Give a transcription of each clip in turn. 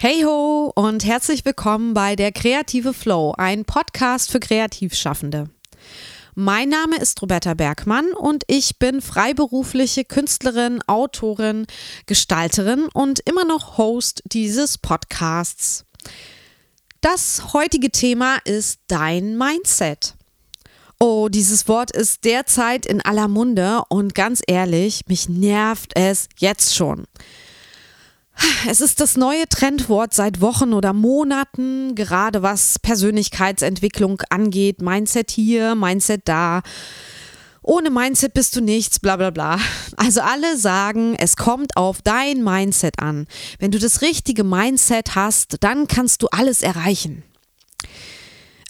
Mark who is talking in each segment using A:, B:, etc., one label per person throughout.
A: Hey ho und herzlich willkommen bei der Kreative Flow, ein Podcast für Kreativschaffende. Mein Name ist Roberta Bergmann und ich bin freiberufliche Künstlerin, Autorin, Gestalterin und immer noch Host dieses Podcasts. Das heutige Thema ist dein Mindset. Oh, dieses Wort ist derzeit in aller Munde und ganz ehrlich, mich nervt es jetzt schon. Es ist das neue Trendwort seit Wochen oder Monaten, gerade was Persönlichkeitsentwicklung angeht. Mindset hier, Mindset da. Ohne Mindset bist du nichts, bla bla bla. Also alle sagen, es kommt auf dein Mindset an. Wenn du das richtige Mindset hast, dann kannst du alles erreichen.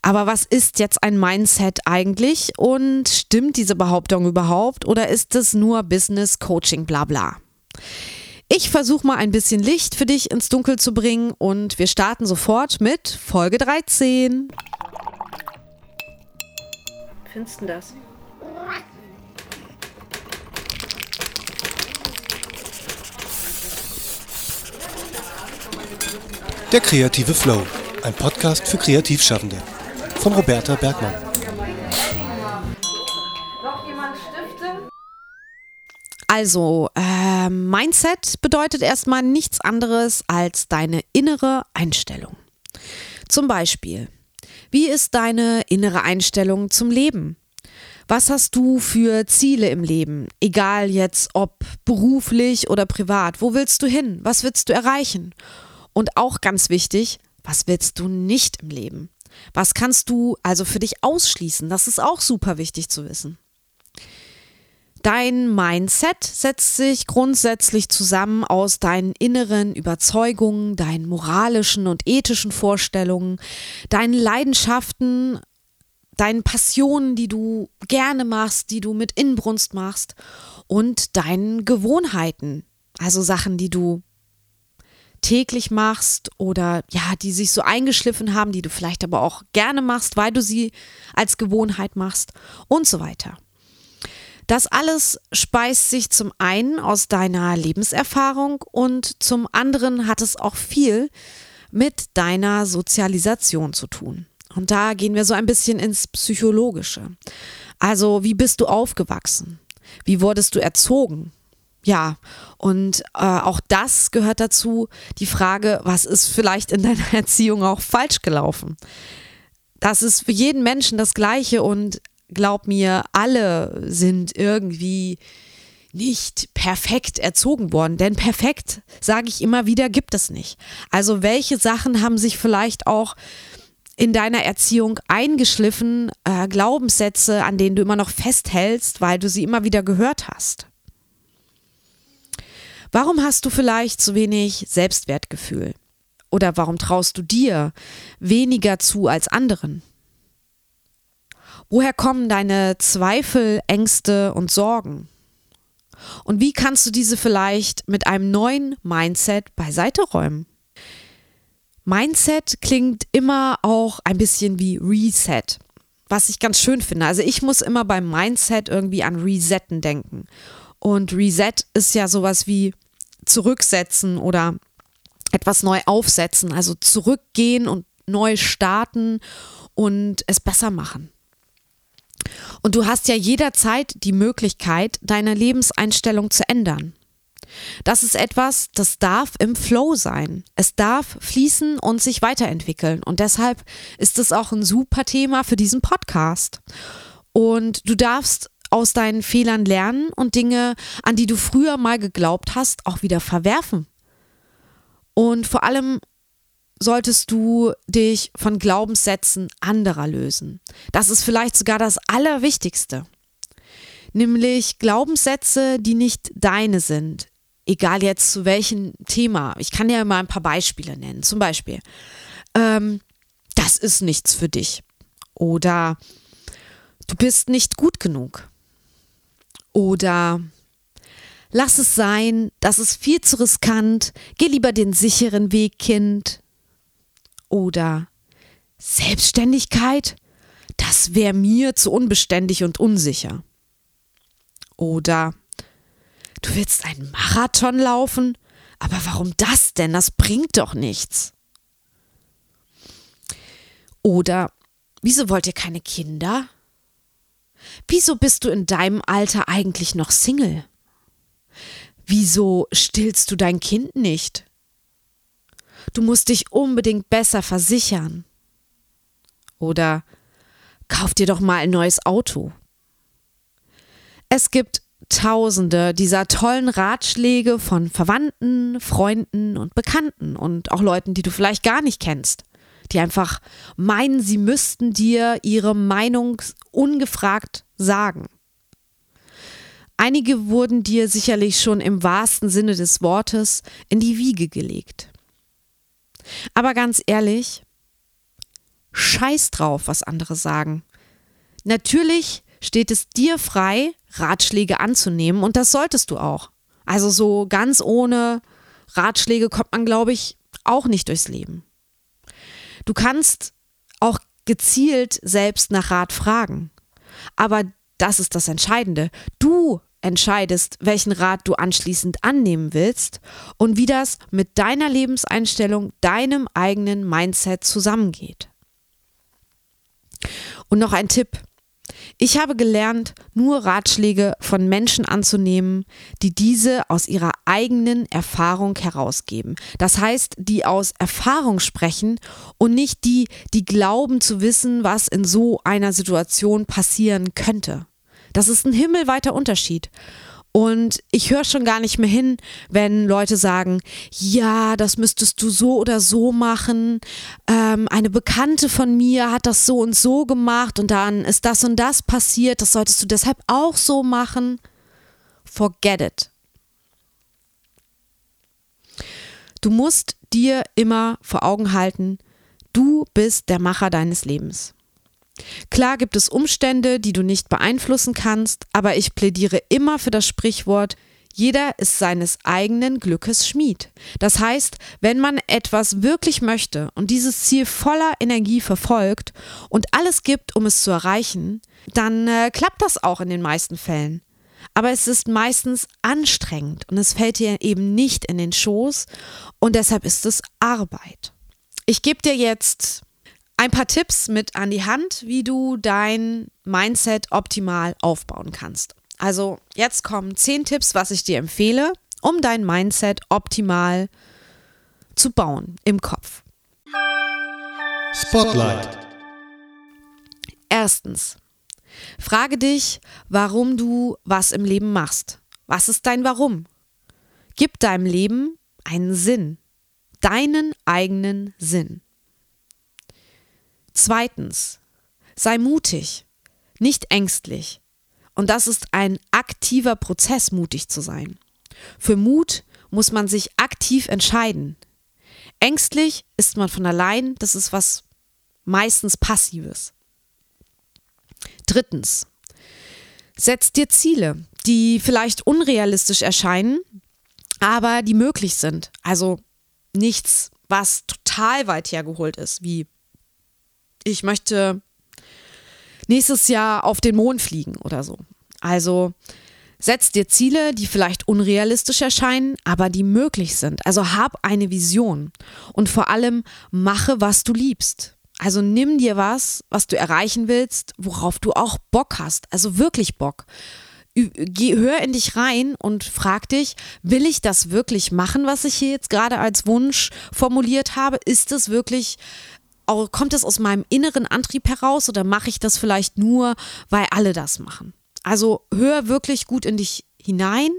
A: Aber was ist jetzt ein Mindset eigentlich und stimmt diese Behauptung überhaupt oder ist es nur Business Coaching bla bla? Ich versuche mal ein bisschen Licht für dich ins Dunkel zu bringen und wir starten sofort mit Folge 13.
B: Findest du das?
C: Der kreative Flow, ein Podcast für Kreativschaffende von Roberta Bergmann.
A: Also, äh, Mindset bedeutet erstmal nichts anderes als deine innere Einstellung. Zum Beispiel, wie ist deine innere Einstellung zum Leben? Was hast du für Ziele im Leben? Egal jetzt ob beruflich oder privat. Wo willst du hin? Was willst du erreichen? Und auch ganz wichtig, was willst du nicht im Leben? Was kannst du also für dich ausschließen? Das ist auch super wichtig zu wissen. Dein Mindset setzt sich grundsätzlich zusammen aus deinen inneren Überzeugungen, deinen moralischen und ethischen Vorstellungen, deinen Leidenschaften, deinen Passionen, die du gerne machst, die du mit Inbrunst machst und deinen Gewohnheiten, also Sachen, die du täglich machst oder ja, die sich so eingeschliffen haben, die du vielleicht aber auch gerne machst, weil du sie als Gewohnheit machst und so weiter. Das alles speist sich zum einen aus deiner Lebenserfahrung und zum anderen hat es auch viel mit deiner Sozialisation zu tun. Und da gehen wir so ein bisschen ins Psychologische. Also, wie bist du aufgewachsen? Wie wurdest du erzogen? Ja, und äh, auch das gehört dazu, die Frage, was ist vielleicht in deiner Erziehung auch falsch gelaufen? Das ist für jeden Menschen das Gleiche und glaub mir, alle sind irgendwie nicht perfekt erzogen worden. Denn perfekt, sage ich immer wieder, gibt es nicht. Also welche Sachen haben sich vielleicht auch in deiner Erziehung eingeschliffen, äh, Glaubenssätze, an denen du immer noch festhältst, weil du sie immer wieder gehört hast? Warum hast du vielleicht zu wenig Selbstwertgefühl? Oder warum traust du dir weniger zu als anderen? Woher kommen deine Zweifel, Ängste und Sorgen? Und wie kannst du diese vielleicht mit einem neuen Mindset beiseite räumen? Mindset klingt immer auch ein bisschen wie Reset, was ich ganz schön finde. Also ich muss immer beim Mindset irgendwie an Resetten denken. Und Reset ist ja sowas wie zurücksetzen oder etwas neu aufsetzen, also zurückgehen und neu starten und es besser machen. Und du hast ja jederzeit die Möglichkeit, deine Lebenseinstellung zu ändern. Das ist etwas, das darf im Flow sein. Es darf fließen und sich weiterentwickeln. Und deshalb ist es auch ein super Thema für diesen Podcast. Und du darfst aus deinen Fehlern lernen und Dinge, an die du früher mal geglaubt hast, auch wieder verwerfen. Und vor allem solltest du dich von Glaubenssätzen anderer lösen. Das ist vielleicht sogar das Allerwichtigste. Nämlich Glaubenssätze, die nicht deine sind. Egal jetzt zu welchem Thema. Ich kann dir mal ein paar Beispiele nennen. Zum Beispiel, ähm, das ist nichts für dich. Oder du bist nicht gut genug. Oder lass es sein, das ist viel zu riskant, geh lieber den sicheren Weg, Kind. Oder Selbstständigkeit? Das wäre mir zu unbeständig und unsicher. Oder du willst einen Marathon laufen? Aber warum das denn? Das bringt doch nichts. Oder wieso wollt ihr keine Kinder? Wieso bist du in deinem Alter eigentlich noch Single? Wieso stillst du dein Kind nicht? Du musst dich unbedingt besser versichern. Oder kauf dir doch mal ein neues Auto. Es gibt tausende dieser tollen Ratschläge von Verwandten, Freunden und Bekannten und auch Leuten, die du vielleicht gar nicht kennst, die einfach meinen, sie müssten dir ihre Meinung ungefragt sagen. Einige wurden dir sicherlich schon im wahrsten Sinne des Wortes in die Wiege gelegt. Aber ganz ehrlich, scheiß drauf, was andere sagen. Natürlich steht es dir frei, Ratschläge anzunehmen und das solltest du auch. Also so ganz ohne Ratschläge kommt man, glaube ich, auch nicht durchs Leben. Du kannst auch gezielt selbst nach Rat fragen. Aber das ist das Entscheidende. Du entscheidest, welchen Rat du anschließend annehmen willst und wie das mit deiner Lebenseinstellung, deinem eigenen Mindset zusammengeht. Und noch ein Tipp. Ich habe gelernt, nur Ratschläge von Menschen anzunehmen, die diese aus ihrer eigenen Erfahrung herausgeben. Das heißt, die aus Erfahrung sprechen und nicht die, die glauben zu wissen, was in so einer Situation passieren könnte. Das ist ein himmelweiter Unterschied. Und ich höre schon gar nicht mehr hin, wenn Leute sagen, ja, das müsstest du so oder so machen. Ähm, eine Bekannte von mir hat das so und so gemacht und dann ist das und das passiert. Das solltest du deshalb auch so machen. Forget it. Du musst dir immer vor Augen halten, du bist der Macher deines Lebens. Klar gibt es Umstände, die du nicht beeinflussen kannst, aber ich plädiere immer für das Sprichwort, jeder ist seines eigenen Glückes Schmied. Das heißt, wenn man etwas wirklich möchte und dieses Ziel voller Energie verfolgt und alles gibt, um es zu erreichen, dann äh, klappt das auch in den meisten Fällen. Aber es ist meistens anstrengend und es fällt dir eben nicht in den Schoß und deshalb ist es Arbeit. Ich gebe dir jetzt ein paar Tipps mit an die Hand, wie du dein Mindset optimal aufbauen kannst. Also jetzt kommen zehn Tipps, was ich dir empfehle, um dein Mindset optimal zu bauen im Kopf.
C: Spotlight.
A: Erstens, frage dich, warum du was im Leben machst. Was ist dein Warum? Gib deinem Leben einen Sinn, deinen eigenen Sinn. Zweitens, sei mutig, nicht ängstlich. Und das ist ein aktiver Prozess, mutig zu sein. Für Mut muss man sich aktiv entscheiden. Ängstlich ist man von allein, das ist was meistens Passives. Drittens, setz dir Ziele, die vielleicht unrealistisch erscheinen, aber die möglich sind. Also nichts, was total weit hergeholt ist, wie ich möchte nächstes Jahr auf den Mond fliegen oder so. Also setz dir Ziele, die vielleicht unrealistisch erscheinen, aber die möglich sind. Also hab eine Vision und vor allem mache, was du liebst. Also nimm dir was, was du erreichen willst, worauf du auch Bock hast. Also wirklich Bock. Geh, hör in dich rein und frag dich, will ich das wirklich machen, was ich hier jetzt gerade als Wunsch formuliert habe? Ist es wirklich kommt es aus meinem inneren Antrieb heraus oder mache ich das vielleicht nur, weil alle das machen? Also hör wirklich gut in dich hinein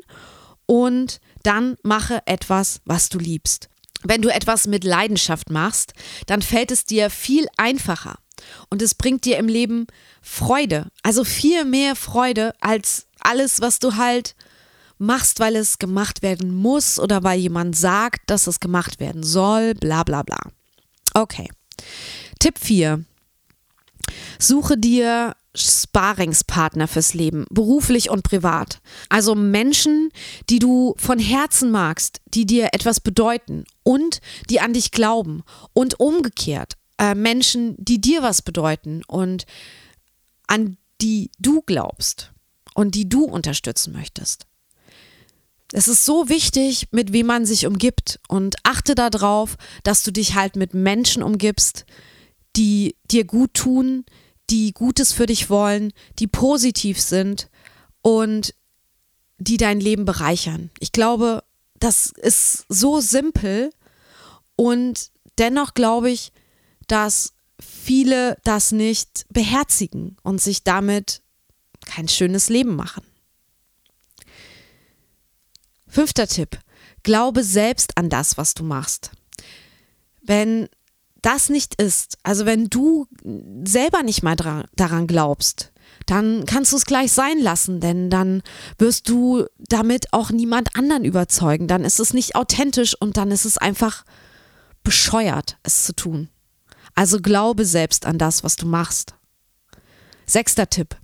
A: und dann mache etwas, was du liebst. Wenn du etwas mit Leidenschaft machst, dann fällt es dir viel einfacher und es bringt dir im Leben Freude, also viel mehr Freude als alles, was du halt machst, weil es gemacht werden muss oder weil jemand sagt, dass es gemacht werden soll, bla bla bla. Okay. Tipp 4. Suche dir Sparingspartner fürs Leben, beruflich und privat. Also Menschen, die du von Herzen magst, die dir etwas bedeuten und die an dich glauben. Und umgekehrt, äh, Menschen, die dir was bedeuten und an die du glaubst und die du unterstützen möchtest. Es ist so wichtig, mit wem man sich umgibt und achte darauf, dass du dich halt mit Menschen umgibst, die dir gut tun, die Gutes für dich wollen, die positiv sind und die dein Leben bereichern. Ich glaube, das ist so simpel und dennoch glaube ich, dass viele das nicht beherzigen und sich damit kein schönes Leben machen. Fünfter Tipp. Glaube selbst an das, was du machst. Wenn das nicht ist, also wenn du selber nicht mal daran glaubst, dann kannst du es gleich sein lassen, denn dann wirst du damit auch niemand anderen überzeugen. Dann ist es nicht authentisch und dann ist es einfach bescheuert, es zu tun. Also glaube selbst an das, was du machst. Sechster Tipp.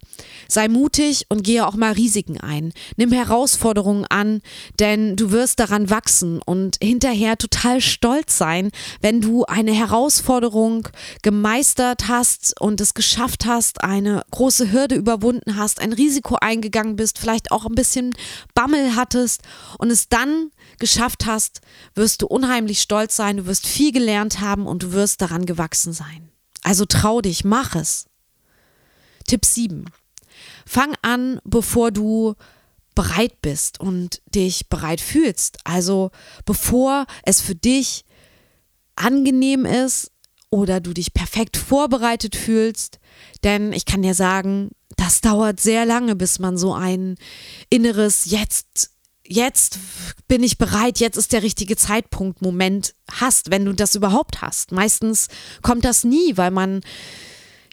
A: Sei mutig und gehe auch mal Risiken ein. Nimm Herausforderungen an, denn du wirst daran wachsen und hinterher total stolz sein, wenn du eine Herausforderung gemeistert hast und es geschafft hast, eine große Hürde überwunden hast, ein Risiko eingegangen bist, vielleicht auch ein bisschen Bammel hattest und es dann geschafft hast, wirst du unheimlich stolz sein, du wirst viel gelernt haben und du wirst daran gewachsen sein. Also trau dich, mach es. Tipp 7. Fang an, bevor du bereit bist und dich bereit fühlst. Also bevor es für dich angenehm ist oder du dich perfekt vorbereitet fühlst. Denn ich kann dir sagen, das dauert sehr lange, bis man so ein inneres Jetzt, jetzt bin ich bereit, jetzt ist der richtige Zeitpunkt, Moment hast, wenn du das überhaupt hast. Meistens kommt das nie, weil man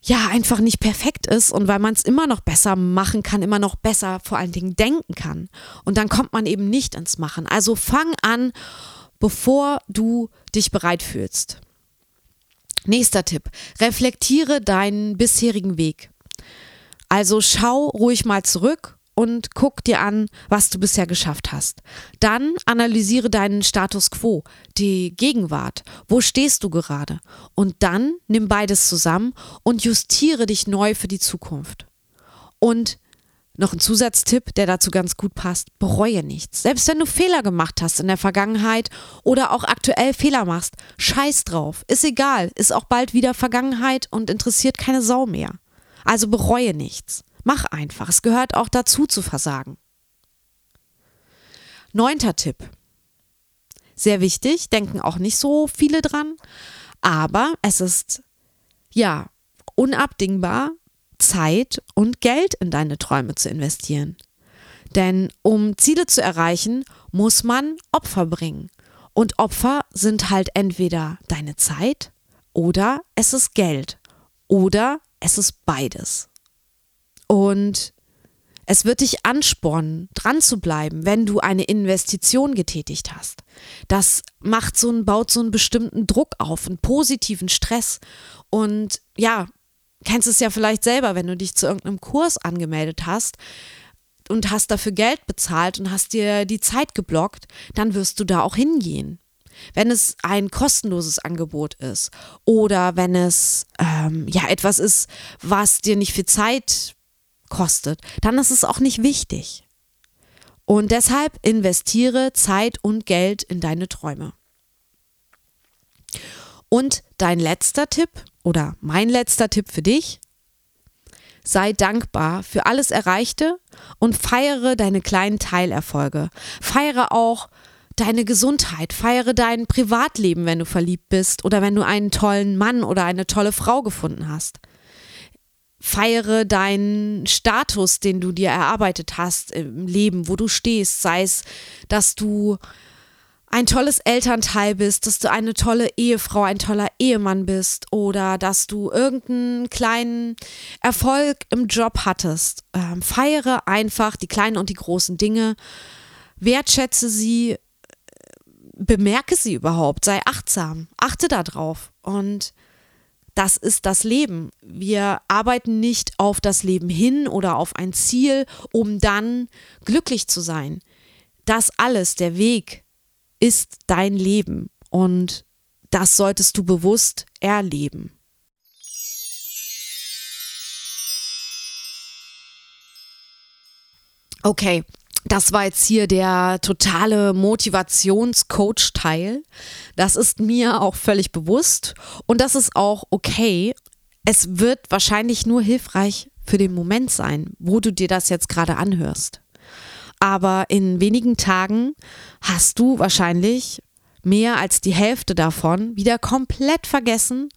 A: ja einfach nicht perfekt ist und weil man es immer noch besser machen kann, immer noch besser vor allen Dingen denken kann. Und dann kommt man eben nicht ins Machen. Also fang an, bevor du dich bereit fühlst. Nächster Tipp. Reflektiere deinen bisherigen Weg. Also schau ruhig mal zurück und guck dir an, was du bisher geschafft hast. Dann analysiere deinen Status quo, die Gegenwart. Wo stehst du gerade? Und dann nimm beides zusammen und justiere dich neu für die Zukunft. Und noch ein Zusatztipp, der dazu ganz gut passt. Bereue nichts. Selbst wenn du Fehler gemacht hast in der Vergangenheit oder auch aktuell Fehler machst, scheiß drauf. Ist egal. Ist auch bald wieder Vergangenheit und interessiert keine Sau mehr. Also bereue nichts. Mach einfach. Es gehört auch dazu zu versagen. Neunter Tipp. Sehr wichtig, denken auch nicht so viele dran, aber es ist ja unabdingbar, Zeit und Geld in deine Träume zu investieren. Denn um Ziele zu erreichen, muss man Opfer bringen. Und Opfer sind halt entweder deine Zeit oder es ist Geld oder es ist beides. Und es wird dich anspornen, dran zu bleiben, wenn du eine Investition getätigt hast. Das macht so einen, baut so einen bestimmten Druck auf, einen positiven Stress. Und ja, kennst es ja vielleicht selber, wenn du dich zu irgendeinem Kurs angemeldet hast und hast dafür Geld bezahlt und hast dir die Zeit geblockt, dann wirst du da auch hingehen. Wenn es ein kostenloses Angebot ist oder wenn es ähm, ja etwas ist, was dir nicht viel Zeit kostet, dann ist es auch nicht wichtig. Und deshalb investiere Zeit und Geld in deine Träume. Und dein letzter Tipp oder mein letzter Tipp für dich, sei dankbar für alles Erreichte und feiere deine kleinen Teilerfolge. Feiere auch deine Gesundheit, feiere dein Privatleben, wenn du verliebt bist oder wenn du einen tollen Mann oder eine tolle Frau gefunden hast feiere deinen Status, den du dir erarbeitet hast im Leben, wo du stehst, sei es, dass du ein tolles Elternteil bist, dass du eine tolle Ehefrau, ein toller Ehemann bist oder dass du irgendeinen kleinen Erfolg im Job hattest. Ähm, feiere einfach die kleinen und die großen Dinge, wertschätze sie, bemerke sie überhaupt, sei achtsam, achte darauf und das ist das Leben. Wir arbeiten nicht auf das Leben hin oder auf ein Ziel, um dann glücklich zu sein. Das alles, der Weg, ist dein Leben und das solltest du bewusst erleben. Okay, das war jetzt hier der totale Motivationscoach-Teil. Das ist mir auch völlig bewusst und das ist auch okay. Es wird wahrscheinlich nur hilfreich für den Moment sein, wo du dir das jetzt gerade anhörst. Aber in wenigen Tagen hast du wahrscheinlich mehr als die Hälfte davon wieder komplett vergessen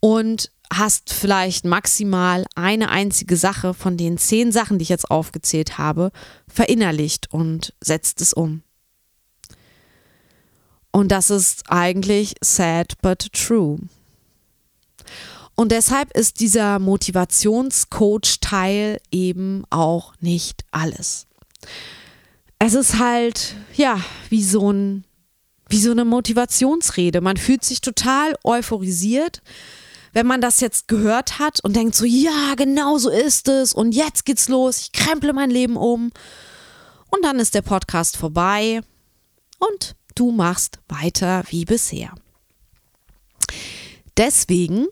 A: und hast vielleicht maximal eine einzige Sache von den zehn Sachen, die ich jetzt aufgezählt habe, verinnerlicht und setzt es um. Und das ist eigentlich sad but true. Und deshalb ist dieser Motivationscoach-Teil eben auch nicht alles. Es ist halt, ja, wie so ein, wie so eine Motivationsrede. Man fühlt sich total euphorisiert, wenn man das jetzt gehört hat und denkt so, ja, genau so ist es und jetzt geht's los, ich kremple mein Leben um. Und dann ist der Podcast vorbei und du machst weiter wie bisher. Deswegen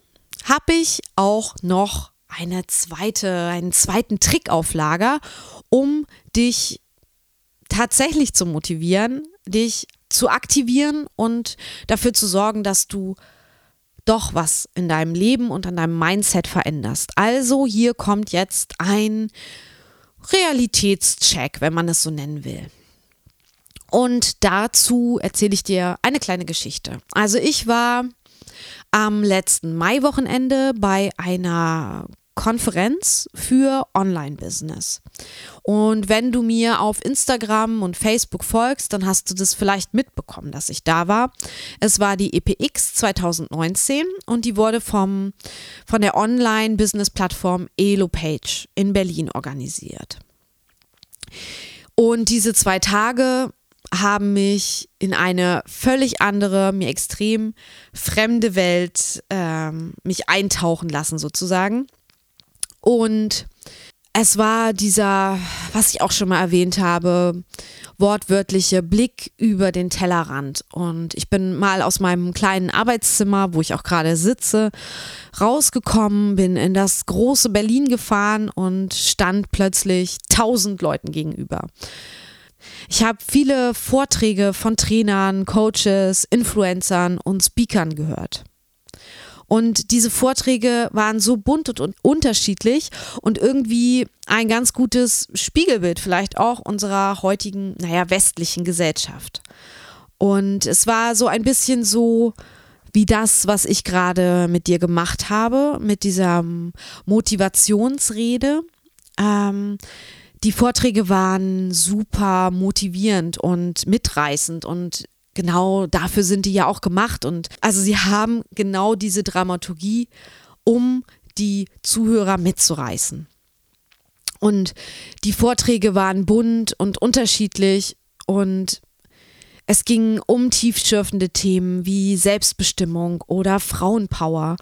A: habe ich auch noch eine zweite, einen zweiten Trick auf Lager, um dich tatsächlich zu motivieren, dich zu aktivieren und dafür zu sorgen, dass du doch was in deinem Leben und an deinem Mindset veränderst. Also hier kommt jetzt ein Realitätscheck, wenn man es so nennen will. Und dazu erzähle ich dir eine kleine Geschichte. Also ich war am letzten Maiwochenende bei einer Konferenz für Online-Business. Und wenn du mir auf Instagram und Facebook folgst, dann hast du das vielleicht mitbekommen, dass ich da war. Es war die EPX 2019 und die wurde vom, von der Online-Business-Plattform EloPage in Berlin organisiert. Und diese zwei Tage haben mich in eine völlig andere, mir extrem fremde Welt ähm, mich eintauchen lassen sozusagen. Und es war dieser, was ich auch schon mal erwähnt habe, wortwörtliche Blick über den Tellerrand. Und ich bin mal aus meinem kleinen Arbeitszimmer, wo ich auch gerade sitze, rausgekommen, bin in das große Berlin gefahren und stand plötzlich tausend Leuten gegenüber. Ich habe viele Vorträge von Trainern, Coaches, Influencern und Speakern gehört. Und diese Vorträge waren so bunt und unterschiedlich und irgendwie ein ganz gutes Spiegelbild vielleicht auch unserer heutigen, naja, westlichen Gesellschaft. Und es war so ein bisschen so wie das, was ich gerade mit dir gemacht habe, mit dieser Motivationsrede. Ähm, die Vorträge waren super motivierend und mitreißend und genau dafür sind die ja auch gemacht. Und also sie haben genau diese Dramaturgie, um die Zuhörer mitzureißen. Und die Vorträge waren bunt und unterschiedlich und es ging um tiefschürfende Themen wie Selbstbestimmung oder Frauenpower,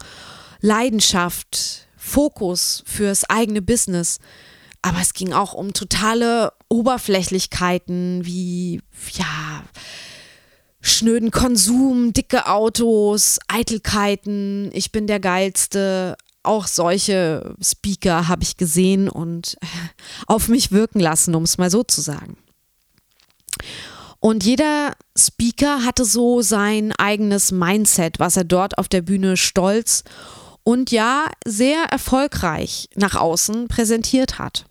A: Leidenschaft, Fokus fürs eigene Business. Aber es ging auch um totale Oberflächlichkeiten wie, ja, schnöden Konsum, dicke Autos, Eitelkeiten, ich bin der Geilste. Auch solche Speaker habe ich gesehen und auf mich wirken lassen, um es mal so zu sagen. Und jeder Speaker hatte so sein eigenes Mindset, was er dort auf der Bühne stolz und ja sehr erfolgreich nach außen präsentiert hat.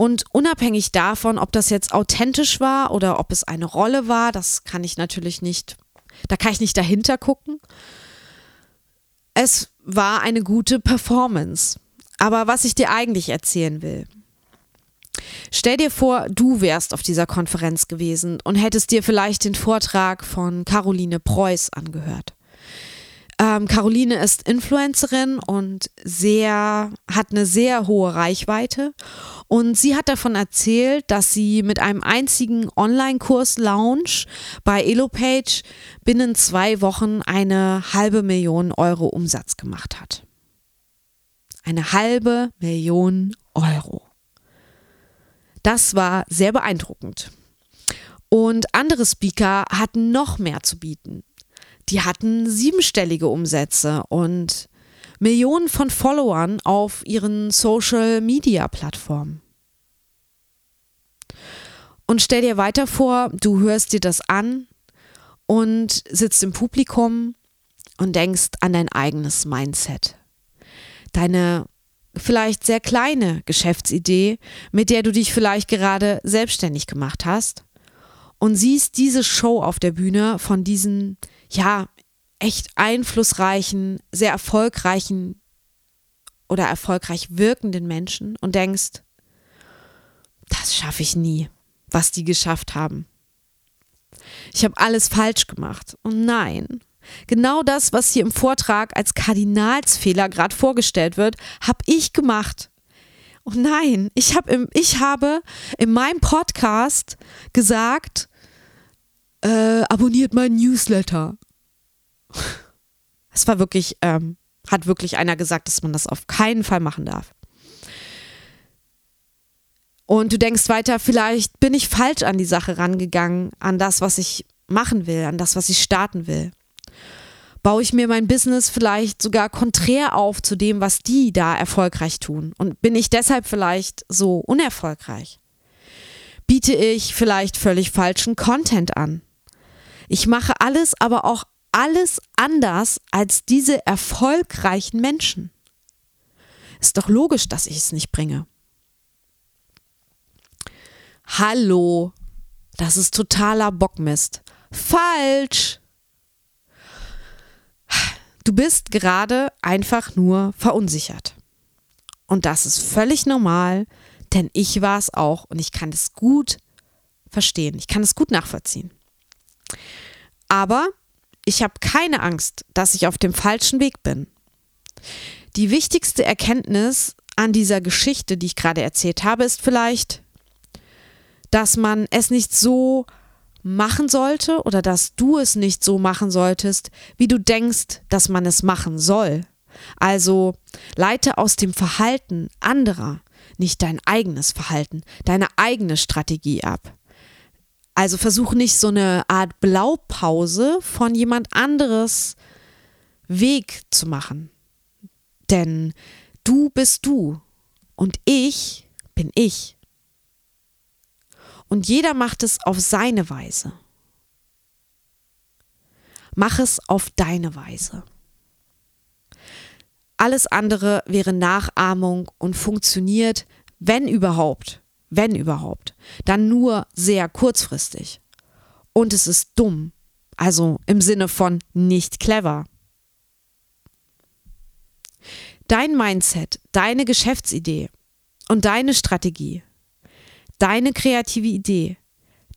A: Und unabhängig davon, ob das jetzt authentisch war oder ob es eine Rolle war, das kann ich natürlich nicht, da kann ich nicht dahinter gucken. Es war eine gute Performance. Aber was ich dir eigentlich erzählen will, Stell dir vor, du wärst auf dieser Konferenz gewesen und hättest dir vielleicht den Vortrag von Caroline Preuß angehört. Ähm, Caroline ist Influencerin und sehr, hat eine sehr hohe Reichweite. Und sie hat davon erzählt, dass sie mit einem einzigen Online-Kurs Launch bei EloPage binnen zwei Wochen eine halbe Million Euro Umsatz gemacht hat. Eine halbe Million Euro. Das war sehr beeindruckend. Und andere Speaker hatten noch mehr zu bieten die hatten siebenstellige Umsätze und Millionen von Followern auf ihren Social-Media-Plattformen. Und stell dir weiter vor, du hörst dir das an und sitzt im Publikum und denkst an dein eigenes Mindset. Deine vielleicht sehr kleine Geschäftsidee, mit der du dich vielleicht gerade selbstständig gemacht hast und siehst diese Show auf der Bühne von diesen, ja, echt einflussreichen, sehr erfolgreichen oder erfolgreich wirkenden Menschen und denkst, das schaffe ich nie, was die geschafft haben. Ich habe alles falsch gemacht. Und nein, genau das, was hier im Vortrag als Kardinalsfehler gerade vorgestellt wird, habe ich gemacht. Und nein, ich, hab im, ich habe in meinem Podcast gesagt, äh, abonniert meinen Newsletter. Es war wirklich, ähm, hat wirklich einer gesagt, dass man das auf keinen Fall machen darf. Und du denkst weiter, vielleicht bin ich falsch an die Sache rangegangen, an das, was ich machen will, an das, was ich starten will. Baue ich mir mein Business vielleicht sogar konträr auf zu dem, was die da erfolgreich tun? Und bin ich deshalb vielleicht so unerfolgreich? Biete ich vielleicht völlig falschen Content an? Ich mache alles, aber auch alles anders als diese erfolgreichen Menschen. Ist doch logisch, dass ich es nicht bringe. Hallo, das ist totaler Bockmist. Falsch! Du bist gerade einfach nur verunsichert. Und das ist völlig normal, denn ich war es auch und ich kann es gut verstehen. Ich kann es gut nachvollziehen. Aber ich habe keine Angst, dass ich auf dem falschen Weg bin. Die wichtigste Erkenntnis an dieser Geschichte, die ich gerade erzählt habe, ist vielleicht, dass man es nicht so machen sollte oder dass du es nicht so machen solltest, wie du denkst, dass man es machen soll. Also leite aus dem Verhalten anderer nicht dein eigenes Verhalten, deine eigene Strategie ab. Also versuch nicht so eine Art Blaupause von jemand anderes Weg zu machen. Denn du bist du und ich bin ich. Und jeder macht es auf seine Weise. Mach es auf deine Weise. Alles andere wäre Nachahmung und funktioniert, wenn überhaupt, wenn überhaupt, dann nur sehr kurzfristig. Und es ist dumm, also im Sinne von nicht clever. Dein Mindset, deine Geschäftsidee und deine Strategie Deine kreative Idee,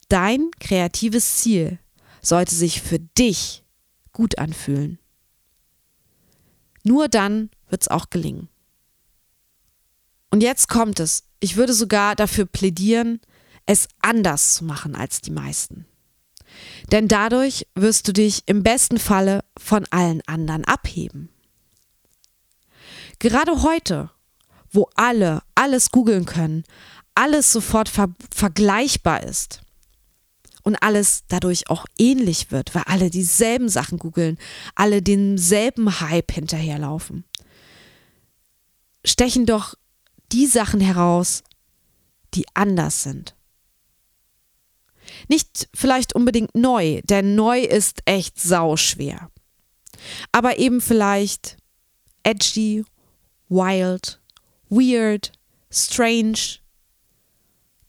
A: dein kreatives Ziel sollte sich für dich gut anfühlen. Nur dann wird es auch gelingen. Und jetzt kommt es. Ich würde sogar dafür plädieren, es anders zu machen als die meisten. Denn dadurch wirst du dich im besten Falle von allen anderen abheben. Gerade heute, wo alle alles googeln können, alles sofort ver vergleichbar ist und alles dadurch auch ähnlich wird, weil alle dieselben Sachen googeln, alle denselben Hype hinterherlaufen, stechen doch die Sachen heraus, die anders sind. Nicht vielleicht unbedingt neu, denn neu ist echt sauschwer. Aber eben vielleicht edgy, wild, weird, strange,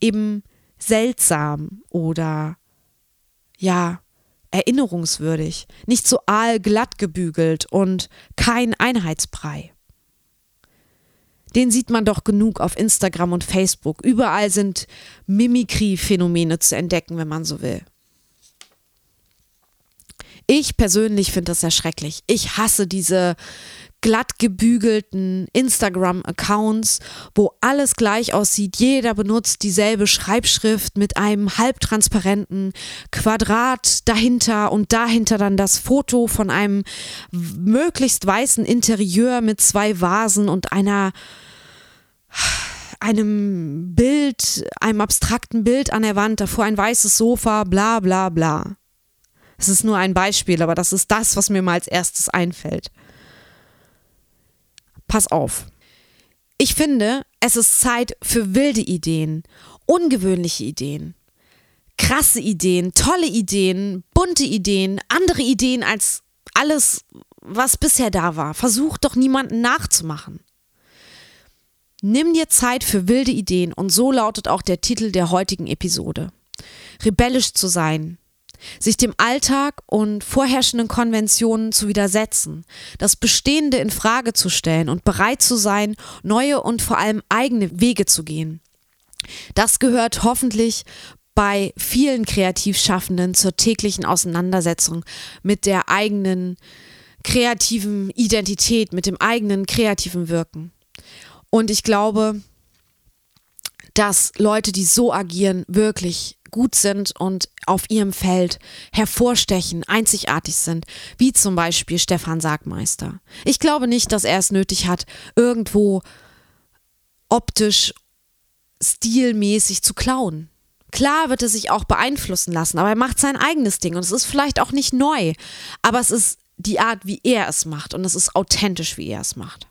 A: eben seltsam oder ja, erinnerungswürdig, nicht so aalglatt gebügelt und kein Einheitsbrei. Den sieht man doch genug auf Instagram und Facebook. Überall sind Mimikry-Phänomene zu entdecken, wenn man so will. Ich persönlich finde das sehr schrecklich. Ich hasse diese glatt gebügelten Instagram-Accounts, wo alles gleich aussieht. Jeder benutzt dieselbe Schreibschrift mit einem halbtransparenten Quadrat dahinter und dahinter dann das Foto von einem möglichst weißen Interieur mit zwei Vasen und einer einem Bild, einem abstrakten Bild an der Wand, davor ein weißes Sofa, bla bla bla. Es ist nur ein Beispiel, aber das ist das, was mir mal als erstes einfällt pass auf. Ich finde, es ist Zeit für wilde Ideen, ungewöhnliche Ideen. krasse Ideen, tolle Ideen, bunte Ideen, andere Ideen als alles, was bisher da war. Versuch doch niemanden nachzumachen. Nimm dir Zeit für wilde Ideen und so lautet auch der Titel der heutigen Episode. Rebellisch zu sein, sich dem Alltag und vorherrschenden Konventionen zu widersetzen, das Bestehende in Frage zu stellen und bereit zu sein, neue und vor allem eigene Wege zu gehen. Das gehört hoffentlich bei vielen Kreativschaffenden zur täglichen Auseinandersetzung mit der eigenen kreativen Identität, mit dem eigenen kreativen Wirken. Und ich glaube, dass Leute, die so agieren, wirklich gut sind und auf ihrem Feld hervorstechen, einzigartig sind, wie zum Beispiel Stefan Sagmeister. Ich glaube nicht, dass er es nötig hat, irgendwo optisch, stilmäßig zu klauen. Klar wird er sich auch beeinflussen lassen, aber er macht sein eigenes Ding und es ist vielleicht auch nicht neu, aber es ist die Art, wie er es macht und es ist authentisch, wie er es macht.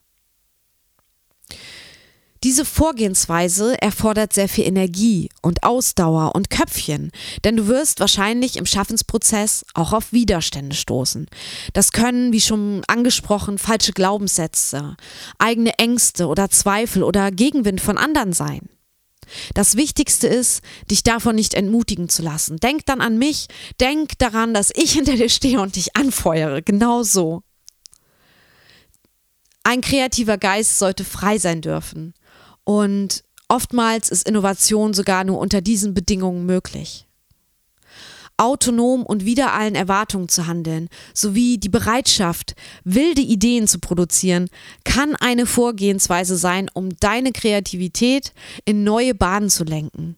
A: Diese Vorgehensweise erfordert sehr viel Energie und Ausdauer und Köpfchen, denn du wirst wahrscheinlich im Schaffensprozess auch auf Widerstände stoßen. Das können, wie schon angesprochen, falsche Glaubenssätze, eigene Ängste oder Zweifel oder Gegenwind von anderen sein. Das Wichtigste ist, dich davon nicht entmutigen zu lassen. Denk dann an mich, denk daran, dass ich hinter dir stehe und dich anfeuere. Genau so. Ein kreativer Geist sollte frei sein dürfen. Und oftmals ist Innovation sogar nur unter diesen Bedingungen möglich autonom und wider allen Erwartungen zu handeln, sowie die Bereitschaft, wilde Ideen zu produzieren, kann eine Vorgehensweise sein, um deine Kreativität in neue Bahnen zu lenken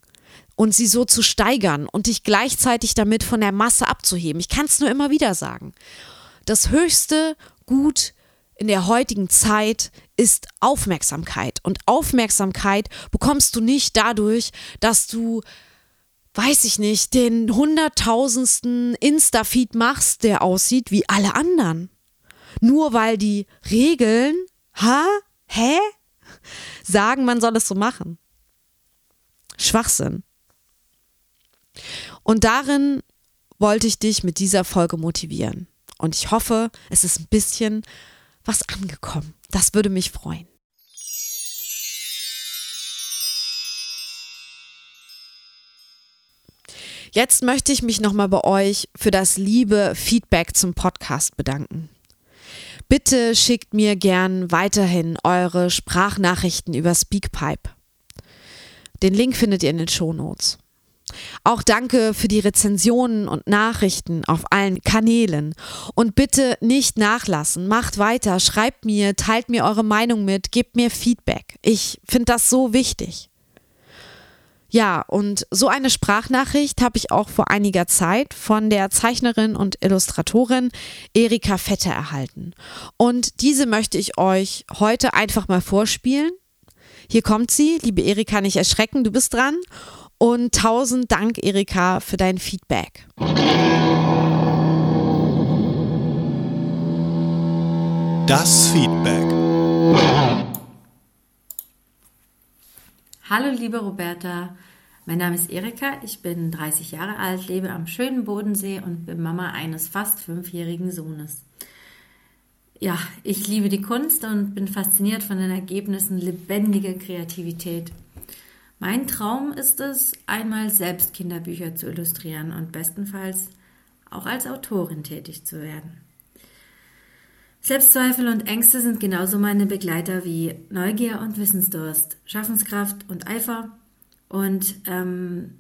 A: und sie so zu steigern und dich gleichzeitig damit von der Masse abzuheben. Ich kann es nur immer wieder sagen. Das höchste Gut in der heutigen Zeit ist Aufmerksamkeit. Und Aufmerksamkeit bekommst du nicht dadurch, dass du weiß ich nicht, den hunderttausendsten Insta-Feed machst, der aussieht wie alle anderen. Nur weil die Regeln, ha, hä, sagen, man soll es so machen. Schwachsinn. Und darin wollte ich dich mit dieser Folge motivieren. Und ich hoffe, es ist ein bisschen was angekommen. Das würde mich freuen. Jetzt möchte ich mich nochmal bei euch für das liebe Feedback zum Podcast bedanken. Bitte schickt mir gern weiterhin eure Sprachnachrichten über Speakpipe. Den Link findet ihr in den Shownotes. Auch danke für die Rezensionen und Nachrichten auf allen Kanälen. Und bitte nicht nachlassen. Macht weiter, schreibt mir, teilt mir eure Meinung mit, gebt mir Feedback. Ich finde das so wichtig. Ja, und so eine Sprachnachricht habe ich auch vor einiger Zeit von der Zeichnerin und Illustratorin Erika Vetter erhalten. Und diese möchte ich euch heute einfach mal vorspielen. Hier kommt sie, liebe Erika, nicht erschrecken, du bist dran. Und tausend Dank, Erika, für dein Feedback.
C: Das Feedback.
B: Hallo liebe Roberta, mein Name ist Erika, ich bin 30 Jahre alt, lebe am schönen Bodensee und bin Mama eines fast fünfjährigen Sohnes. Ja, ich liebe die Kunst und bin fasziniert von den Ergebnissen lebendiger Kreativität. Mein Traum ist es, einmal selbst Kinderbücher zu illustrieren und bestenfalls auch als Autorin tätig zu werden. Selbstzweifel und Ängste sind genauso meine Begleiter wie Neugier und Wissensdurst, Schaffenskraft und Eifer. Und ähm,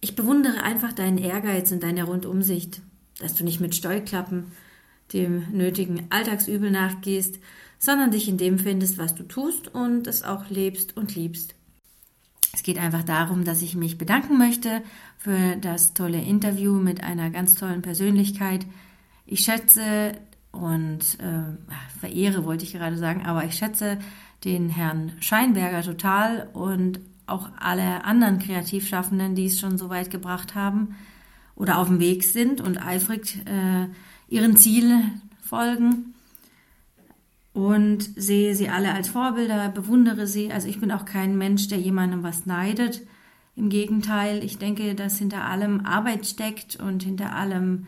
B: ich bewundere einfach deinen Ehrgeiz und deine Rundumsicht, dass du nicht mit Steuklappen dem nötigen Alltagsübel nachgehst, sondern dich in dem findest, was du tust und es auch lebst und liebst. Es geht einfach darum, dass ich mich bedanken möchte für das tolle Interview mit einer ganz tollen Persönlichkeit. Ich schätze und äh, verehre, wollte ich gerade sagen, aber ich schätze den Herrn Scheinberger total und auch alle anderen Kreativschaffenden, die es schon so weit gebracht haben oder auf dem Weg sind und eifrig äh, ihren Zielen folgen und sehe sie alle als Vorbilder, bewundere sie. Also ich bin auch kein Mensch, der jemandem was neidet. Im Gegenteil, ich denke, dass hinter allem Arbeit steckt und hinter allem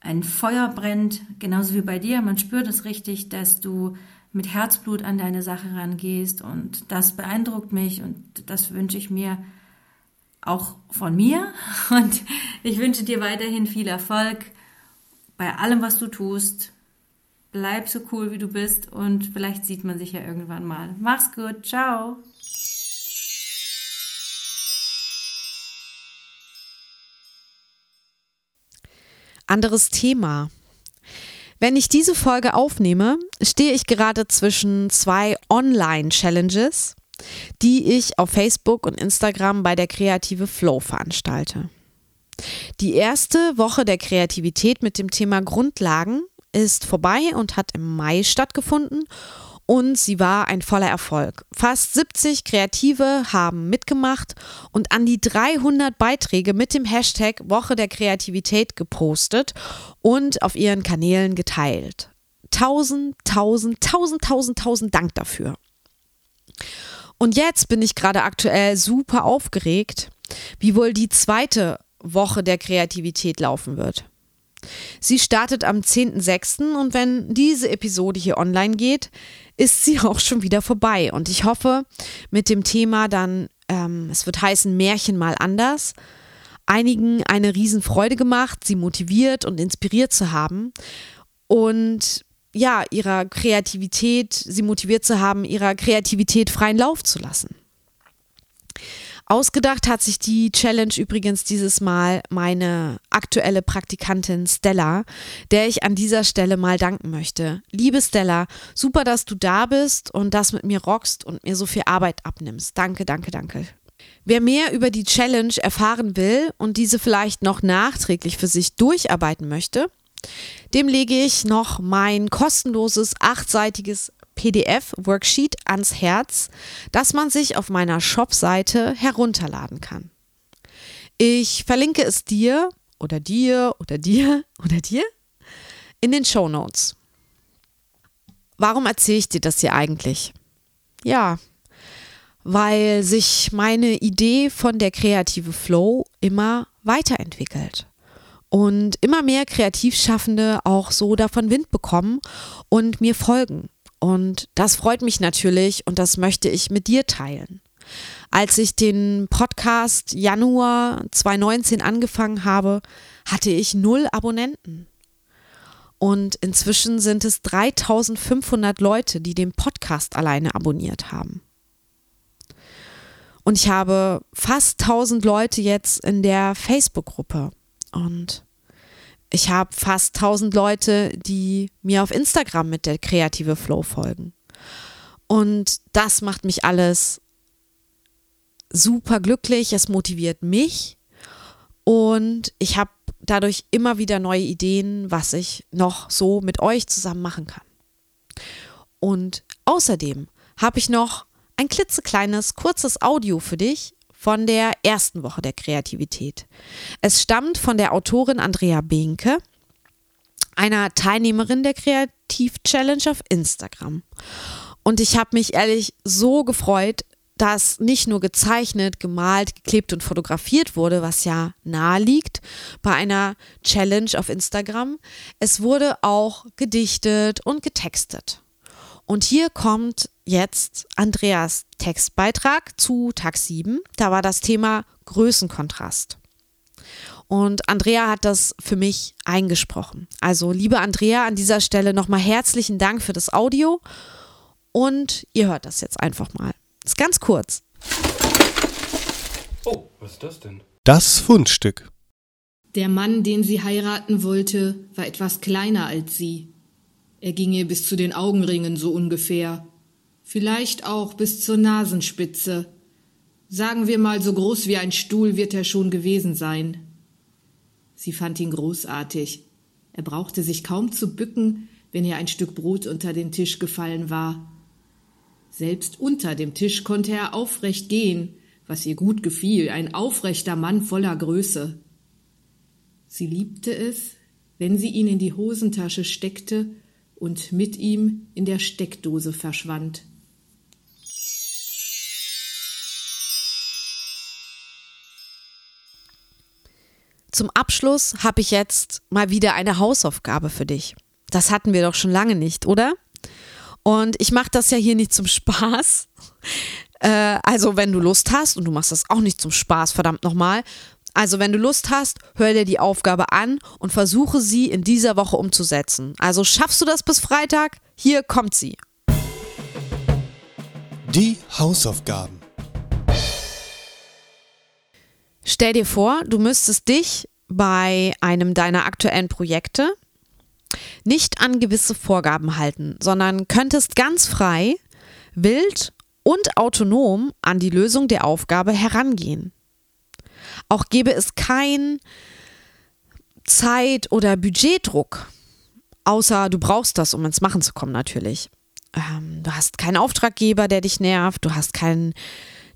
B: ein Feuer brennt, genauso wie bei dir. Man spürt es richtig, dass du mit Herzblut an deine Sache rangehst und das beeindruckt mich und das wünsche ich mir auch von mir und ich wünsche dir weiterhin viel Erfolg bei allem, was du tust. Bleib so cool, wie du bist und vielleicht sieht man sich ja irgendwann mal. Mach's gut, ciao.
A: Anderes Thema. Wenn ich diese Folge aufnehme, stehe ich gerade zwischen zwei Online-Challenges, die ich auf Facebook und Instagram bei der Kreative Flow veranstalte. Die erste Woche der Kreativität mit dem Thema Grundlagen ist vorbei und hat im Mai stattgefunden und sie war ein voller Erfolg. Fast 70 Kreative haben mitgemacht und an die 300 Beiträge mit dem Hashtag Woche der Kreativität gepostet und auf ihren Kanälen geteilt. Tausend, tausend, tausend, tausend, tausend Dank dafür. Und jetzt bin ich gerade aktuell super aufgeregt, wie wohl die zweite Woche der Kreativität laufen wird. Sie startet am 10.06. und wenn diese Episode hier online geht, ist sie auch schon wieder vorbei. Und ich hoffe, mit dem Thema dann, ähm, es wird heißen Märchen mal anders, einigen eine Riesenfreude gemacht, sie motiviert und inspiriert zu haben und ja, ihrer Kreativität, sie motiviert zu haben, ihrer Kreativität freien Lauf zu lassen. Ausgedacht hat sich die Challenge übrigens dieses Mal meine aktuelle Praktikantin Stella, der ich an dieser Stelle mal danken möchte. Liebe Stella, super, dass du da bist und das mit mir rockst und mir so viel Arbeit abnimmst. Danke, danke, danke. Wer mehr über die Challenge erfahren will und diese vielleicht noch nachträglich für sich durcharbeiten möchte, dem lege ich noch mein kostenloses achtseitiges PDF-Worksheet ans Herz, das man sich auf meiner Shop-Seite herunterladen kann. Ich verlinke es dir oder dir oder dir oder dir in den Show Notes. Warum erzähle ich dir das hier eigentlich? Ja, weil sich meine Idee von der kreative Flow immer weiterentwickelt und immer mehr Kreativschaffende auch so davon Wind bekommen und mir folgen. Und das freut mich natürlich und das möchte ich mit dir teilen. Als ich den Podcast Januar 2019 angefangen habe, hatte ich null Abonnenten. Und inzwischen sind es 3500 Leute, die den Podcast alleine abonniert haben. Und ich habe fast 1000 Leute jetzt in der Facebook-Gruppe. Und ich habe fast 1000 Leute, die mir auf Instagram mit der kreative Flow folgen. Und das macht mich alles super glücklich. Es motiviert mich. Und ich habe dadurch immer wieder neue Ideen, was ich noch so mit euch zusammen machen kann. Und außerdem habe ich noch ein klitzekleines, kurzes Audio für dich, von der ersten Woche der Kreativität. Es stammt von der Autorin Andrea Behnke, einer Teilnehmerin der Kreativ-Challenge auf Instagram. Und ich habe mich ehrlich so gefreut, dass nicht nur gezeichnet, gemalt, geklebt und fotografiert wurde, was ja nahe liegt bei einer Challenge auf Instagram. Es wurde auch gedichtet und getextet. Und hier kommt jetzt Andreas Textbeitrag zu Tag 7. Da war das Thema Größenkontrast. Und Andrea hat das für mich eingesprochen. Also, liebe Andrea, an dieser Stelle nochmal herzlichen Dank für das Audio. Und ihr hört das jetzt einfach mal. Ist ganz kurz.
C: Oh, was ist das denn? Das Fundstück.
D: Der Mann, den sie heiraten wollte, war etwas kleiner als sie. Er ging ihr bis zu den Augenringen so ungefähr, vielleicht auch bis zur Nasenspitze. Sagen wir mal, so groß wie ein Stuhl wird er schon gewesen sein. Sie fand ihn großartig. Er brauchte sich kaum zu bücken, wenn ihr ein Stück Brot unter den Tisch gefallen war. Selbst unter dem Tisch konnte er aufrecht gehen, was ihr gut gefiel, ein aufrechter Mann voller Größe. Sie liebte es, wenn sie ihn in die Hosentasche steckte und mit ihm in der Steckdose verschwand.
A: Zum Abschluss habe ich jetzt mal wieder eine Hausaufgabe für dich. Das hatten wir doch schon lange nicht, oder? Und ich mache das ja hier nicht zum Spaß. Äh, also, wenn du Lust hast und du machst das auch nicht zum Spaß, verdammt nochmal, also wenn du Lust hast, hör dir die Aufgabe an und versuche sie in dieser Woche umzusetzen. Also schaffst du das bis Freitag? Hier kommt sie.
C: Die Hausaufgaben.
A: Stell dir vor, du müsstest dich bei einem deiner aktuellen Projekte nicht an gewisse Vorgaben halten, sondern könntest ganz frei, wild und autonom an die Lösung der Aufgabe herangehen. Auch gäbe es kein Zeit- oder Budgetdruck, außer du brauchst das, um ins Machen zu kommen natürlich. Ähm, du hast keinen Auftraggeber, der dich nervt, du hast keinen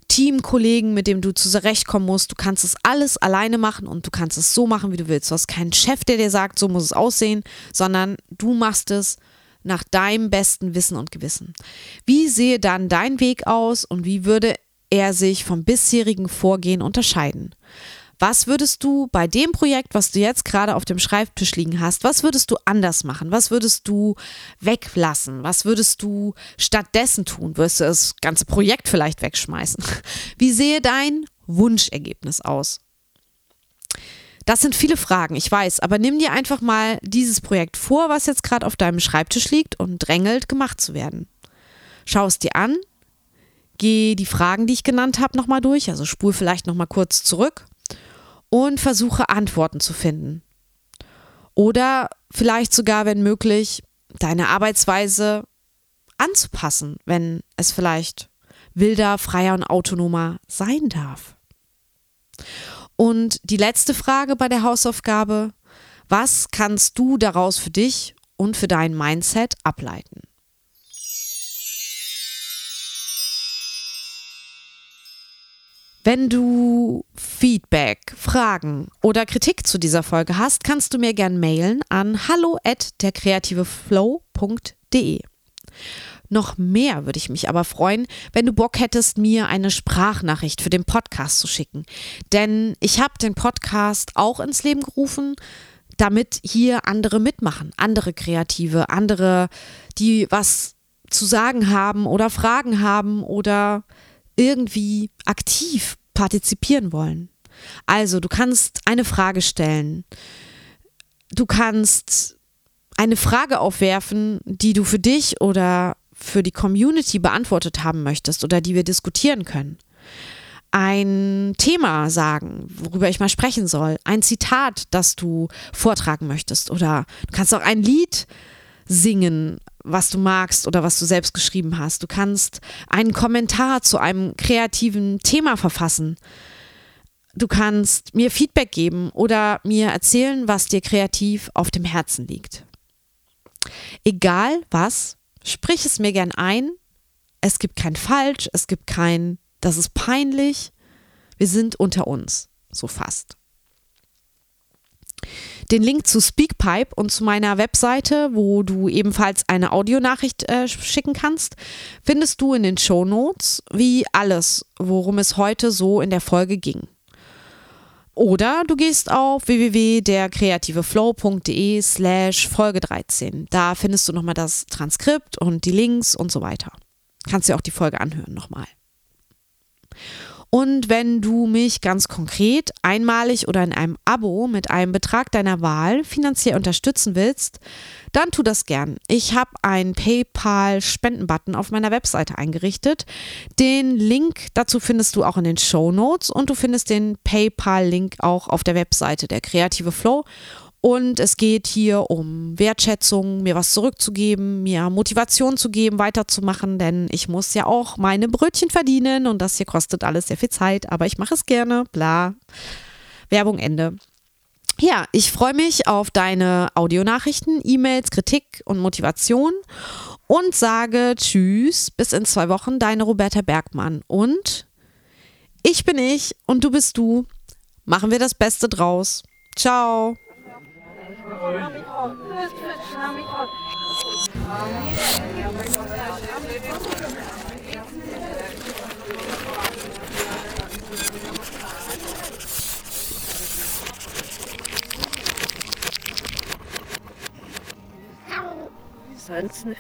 A: Teamkollegen, mit dem du zurechtkommen musst. Du kannst es alles alleine machen und du kannst es so machen, wie du willst. Du hast keinen Chef, der dir sagt, so muss es aussehen, sondern du machst es nach deinem besten Wissen und Gewissen. Wie sehe dann dein Weg aus und wie würde er sich vom bisherigen Vorgehen unterscheiden? Was würdest du bei dem Projekt, was du jetzt gerade auf dem Schreibtisch liegen hast, was würdest du anders machen? Was würdest du weglassen? Was würdest du stattdessen tun? Wirst du das ganze Projekt vielleicht wegschmeißen? Wie sehe dein Wunschergebnis aus? Das sind viele Fragen, ich weiß, aber nimm dir einfach mal dieses Projekt vor, was jetzt gerade auf deinem Schreibtisch liegt und drängelt, gemacht zu werden. Schau es dir an, geh die Fragen, die ich genannt habe, nochmal durch, also spul vielleicht nochmal kurz zurück und versuche Antworten zu finden. Oder vielleicht sogar, wenn möglich, deine Arbeitsweise anzupassen, wenn es vielleicht wilder, freier und autonomer sein darf. Und die letzte Frage bei der Hausaufgabe, was kannst du daraus für dich und für dein Mindset ableiten? Wenn du Feedback, Fragen oder Kritik zu dieser Folge hast, kannst du mir gern mailen an hallo at derkreativeflow.de. Noch mehr würde ich mich aber freuen, wenn du Bock hättest, mir eine Sprachnachricht für den Podcast zu schicken. Denn ich habe den Podcast auch ins Leben gerufen, damit hier andere mitmachen, andere Kreative, andere, die was zu sagen haben oder Fragen haben oder irgendwie aktiv partizipieren wollen. Also, du kannst eine Frage stellen. Du kannst eine Frage aufwerfen, die du für dich oder für die Community beantwortet haben möchtest oder die wir diskutieren können. Ein Thema sagen, worüber ich mal sprechen soll. Ein Zitat, das du vortragen möchtest. Oder du kannst auch ein Lied singen, was du magst oder was du selbst geschrieben hast. Du kannst einen Kommentar zu einem kreativen Thema verfassen. Du kannst mir Feedback geben oder mir erzählen, was dir kreativ auf dem Herzen liegt. Egal was, sprich es mir gern ein. Es gibt kein Falsch, es gibt kein, das ist peinlich. Wir sind unter uns, so fast. Den Link zu Speakpipe und zu meiner Webseite, wo du ebenfalls eine Audionachricht äh, schicken kannst, findest du in den Show Notes, wie alles, worum es heute so in der Folge ging. Oder du gehst auf www.derkreativeflow.de slash Folge 13. Da findest du nochmal das Transkript und die Links und so weiter. Kannst dir auch die Folge anhören nochmal. Und wenn du mich ganz konkret, einmalig oder in einem Abo mit einem Betrag deiner Wahl finanziell unterstützen willst, dann tu das gern. Ich habe einen PayPal-Spenden-Button auf meiner Webseite eingerichtet. Den Link dazu findest du auch in den Show Notes und du findest den PayPal-Link auch auf der Webseite der Kreative Flow. Und es geht hier um Wertschätzung, mir was zurückzugeben, mir Motivation zu geben, weiterzumachen, denn ich muss ja auch meine Brötchen verdienen und das hier kostet alles sehr viel Zeit, aber ich mache es gerne, bla. Werbung Ende. Ja, ich freue mich auf deine Audionachrichten, E-Mails, Kritik und Motivation und sage Tschüss, bis in zwei Wochen, deine Roberta Bergmann. Und ich bin ich und du bist du. Machen wir das Beste draus. Ciao.
E: Salzne